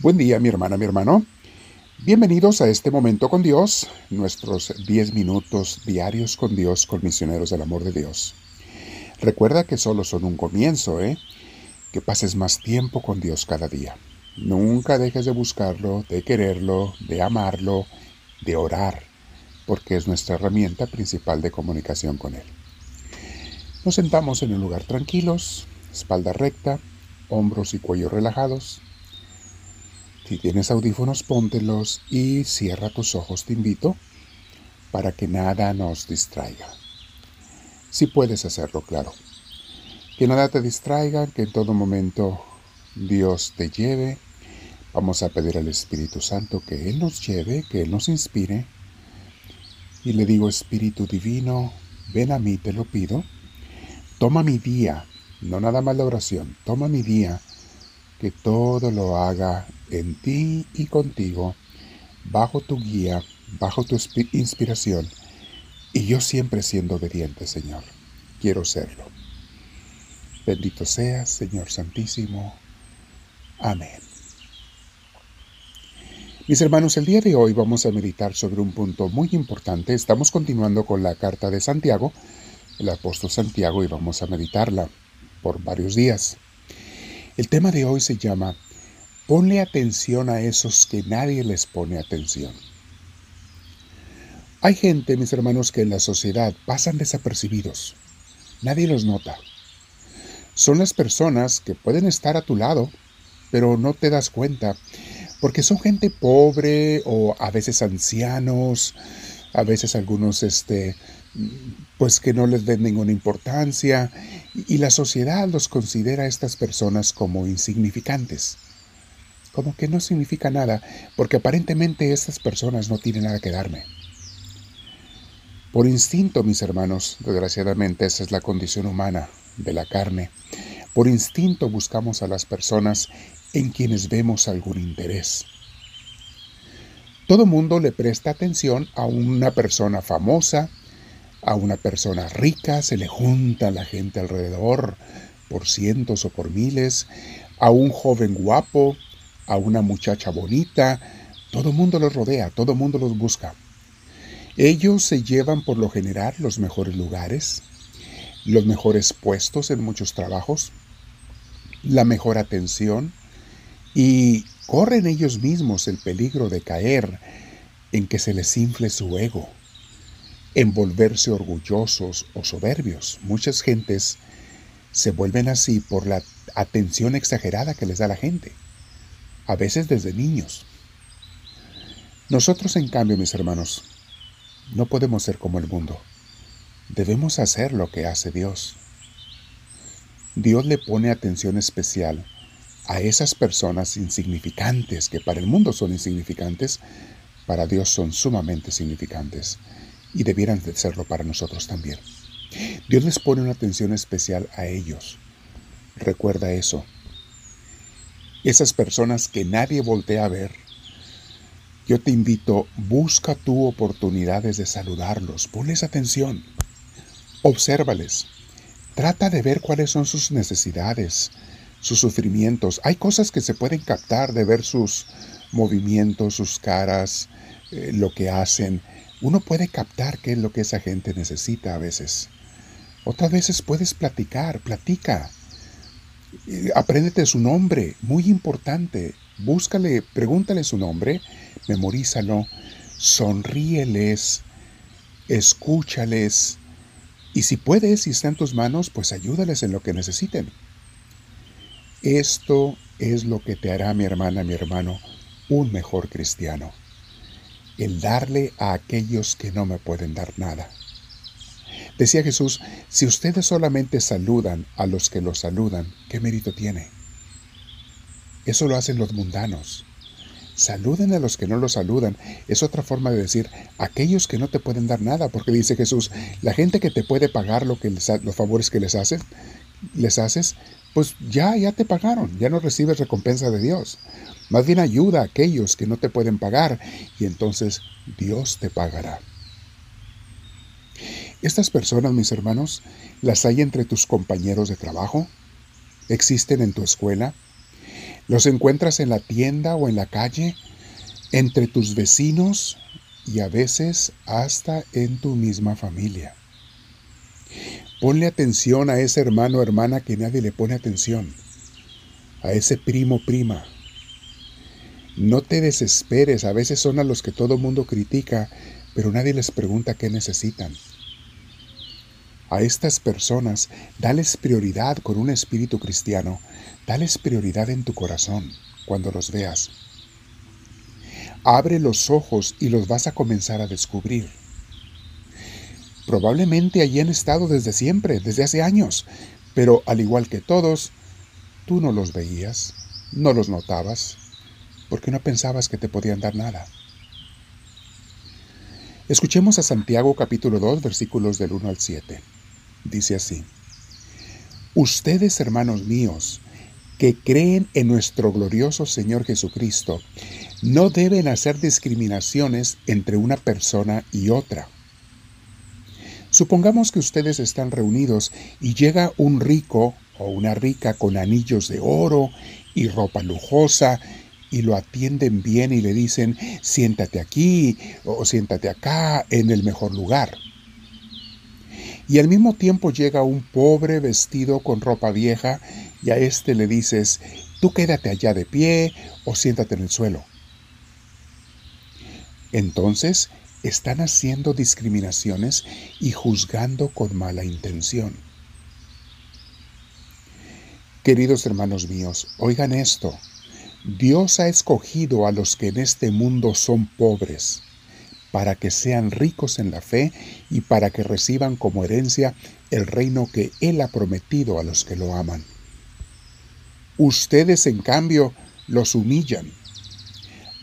Buen día, mi hermana, mi hermano. Bienvenidos a este momento con Dios, nuestros 10 minutos diarios con Dios, con misioneros del amor de Dios. Recuerda que solo son un comienzo, ¿eh? Que pases más tiempo con Dios cada día. Nunca dejes de buscarlo, de quererlo, de amarlo, de orar, porque es nuestra herramienta principal de comunicación con Él. Nos sentamos en un lugar tranquilos, espalda recta, hombros y cuello relajados si tienes audífonos, póntelos y cierra tus ojos, te invito, para que nada nos distraiga. Si puedes hacerlo, claro. Que nada te distraiga, que en todo momento Dios te lleve. Vamos a pedir al Espíritu Santo que Él nos lleve, que Él nos inspire. Y le digo, Espíritu Divino, ven a mí, te lo pido. Toma mi día, no nada más la oración, toma mi día que todo lo haga en ti y contigo, bajo tu guía, bajo tu inspiración, y yo siempre siendo obediente, Señor. Quiero serlo. Bendito seas, Señor Santísimo. Amén. Mis hermanos, el día de hoy vamos a meditar sobre un punto muy importante. Estamos continuando con la carta de Santiago, el apóstol Santiago, y vamos a meditarla por varios días. El tema de hoy se llama Ponle atención a esos que nadie les pone atención. Hay gente, mis hermanos, que en la sociedad pasan desapercibidos. Nadie los nota. Son las personas que pueden estar a tu lado, pero no te das cuenta, porque son gente pobre o a veces ancianos, a veces algunos este, pues que no les den ninguna importancia y la sociedad los considera a estas personas como insignificantes, como que no significa nada, porque aparentemente estas personas no tienen nada que darme. Por instinto, mis hermanos, desgraciadamente esa es la condición humana de la carne, por instinto buscamos a las personas en quienes vemos algún interés. Todo mundo le presta atención a una persona famosa, a una persona rica, se le junta la gente alrededor por cientos o por miles, a un joven guapo, a una muchacha bonita, todo mundo los rodea, todo mundo los busca. Ellos se llevan por lo general los mejores lugares, los mejores puestos en muchos trabajos, la mejor atención y corren ellos mismos el peligro de caer en que se les infle su ego envolverse orgullosos o soberbios. Muchas gentes se vuelven así por la atención exagerada que les da la gente, a veces desde niños. Nosotros, en cambio, mis hermanos, no podemos ser como el mundo. Debemos hacer lo que hace Dios. Dios le pone atención especial a esas personas insignificantes, que para el mundo son insignificantes, para Dios son sumamente significantes y debieran de serlo para nosotros también. Dios les pone una atención especial a ellos. Recuerda eso. Esas personas que nadie voltea a ver, yo te invito, busca tú oportunidades de saludarlos, ponles atención, obsérvales, trata de ver cuáles son sus necesidades, sus sufrimientos. Hay cosas que se pueden captar de ver sus movimientos, sus caras, eh, lo que hacen, uno puede captar qué es lo que esa gente necesita a veces. Otras veces puedes platicar, platica. Apréndete su nombre, muy importante. Búscale, pregúntale su nombre, memorízalo, sonríeles, escúchales. Y si puedes, si está en tus manos, pues ayúdales en lo que necesiten. Esto es lo que te hará, mi hermana, mi hermano, un mejor cristiano el darle a aquellos que no me pueden dar nada. Decía Jesús, si ustedes solamente saludan a los que los saludan, ¿qué mérito tiene? Eso lo hacen los mundanos. Saluden a los que no los saludan. Es otra forma de decir aquellos que no te pueden dar nada, porque dice Jesús, la gente que te puede pagar lo que los favores que les haces, les haces, pues ya, ya te pagaron, ya no recibes recompensa de Dios. Más bien ayuda a aquellos que no te pueden pagar y entonces Dios te pagará. Estas personas, mis hermanos, las hay entre tus compañeros de trabajo, existen en tu escuela, Los encuentras en la tienda o en la calle, entre tus vecinos y a veces hasta en tu misma familia. Ponle atención a ese hermano o hermana que nadie le pone atención, a ese primo prima. No te desesperes, a veces son a los que todo mundo critica, pero nadie les pregunta qué necesitan. A estas personas, dales prioridad con un espíritu cristiano, dales prioridad en tu corazón cuando los veas. Abre los ojos y los vas a comenzar a descubrir. Probablemente allí han estado desde siempre, desde hace años, pero al igual que todos, tú no los veías, no los notabas, porque no pensabas que te podían dar nada. Escuchemos a Santiago capítulo 2 versículos del 1 al 7. Dice así, Ustedes, hermanos míos, que creen en nuestro glorioso Señor Jesucristo, no deben hacer discriminaciones entre una persona y otra Supongamos que ustedes están reunidos y llega un rico o una rica con anillos de oro y ropa lujosa y lo atienden bien y le dicen, siéntate aquí o siéntate acá en el mejor lugar. Y al mismo tiempo llega un pobre vestido con ropa vieja y a este le dices, tú quédate allá de pie o siéntate en el suelo. Entonces están haciendo discriminaciones y juzgando con mala intención. Queridos hermanos míos, oigan esto. Dios ha escogido a los que en este mundo son pobres, para que sean ricos en la fe y para que reciban como herencia el reino que Él ha prometido a los que lo aman. Ustedes, en cambio, los humillan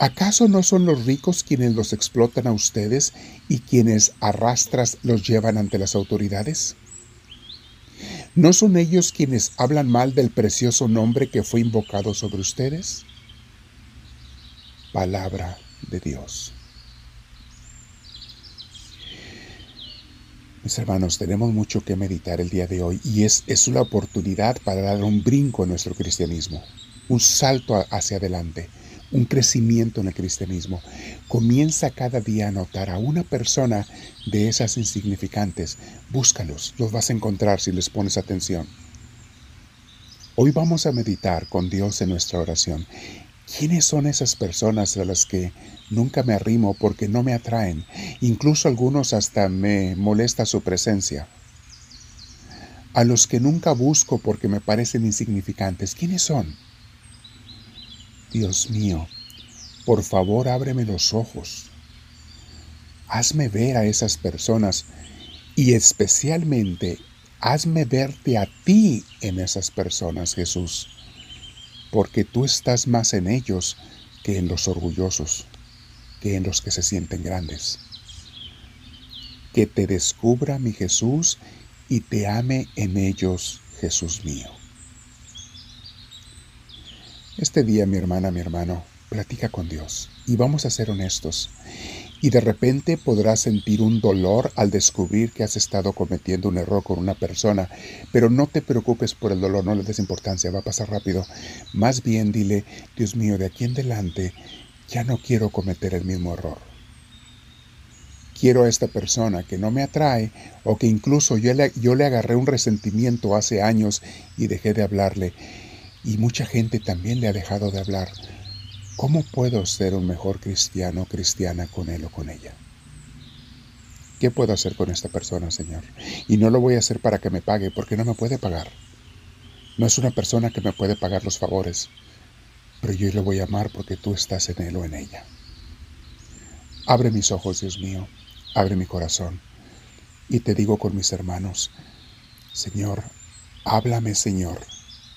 ¿Acaso no son los ricos quienes los explotan a ustedes y quienes arrastras los llevan ante las autoridades? ¿No son ellos quienes hablan mal del precioso nombre que fue invocado sobre ustedes? Palabra de Dios. Mis hermanos, tenemos mucho que meditar el día de hoy y es, es una oportunidad para dar un brinco en nuestro cristianismo, un salto hacia adelante un crecimiento en el cristianismo. Comienza cada día a notar a una persona de esas insignificantes. Búscalos, los vas a encontrar si les pones atención. Hoy vamos a meditar con Dios en nuestra oración. ¿Quiénes son esas personas a las que nunca me arrimo porque no me atraen? Incluso algunos hasta me molesta su presencia. A los que nunca busco porque me parecen insignificantes. ¿Quiénes son? Dios mío, por favor ábreme los ojos. Hazme ver a esas personas y especialmente hazme verte a ti en esas personas, Jesús, porque tú estás más en ellos que en los orgullosos, que en los que se sienten grandes. Que te descubra mi Jesús y te ame en ellos, Jesús mío. Este día, mi hermana, mi hermano, platica con Dios y vamos a ser honestos. Y de repente podrás sentir un dolor al descubrir que has estado cometiendo un error con una persona, pero no te preocupes por el dolor, no le des importancia, va a pasar rápido. Más bien dile, Dios mío, de aquí en adelante ya no quiero cometer el mismo error. Quiero a esta persona que no me atrae o que incluso yo le, yo le agarré un resentimiento hace años y dejé de hablarle y mucha gente también le ha dejado de hablar. ¿Cómo puedo ser un mejor cristiano o cristiana con él o con ella? ¿Qué puedo hacer con esta persona, Señor? Y no lo voy a hacer para que me pague, porque no me puede pagar. No es una persona que me puede pagar los favores, pero yo le voy a amar porque tú estás en él o en ella. Abre mis ojos, Dios mío, abre mi corazón, y te digo con mis hermanos, Señor, háblame, Señor,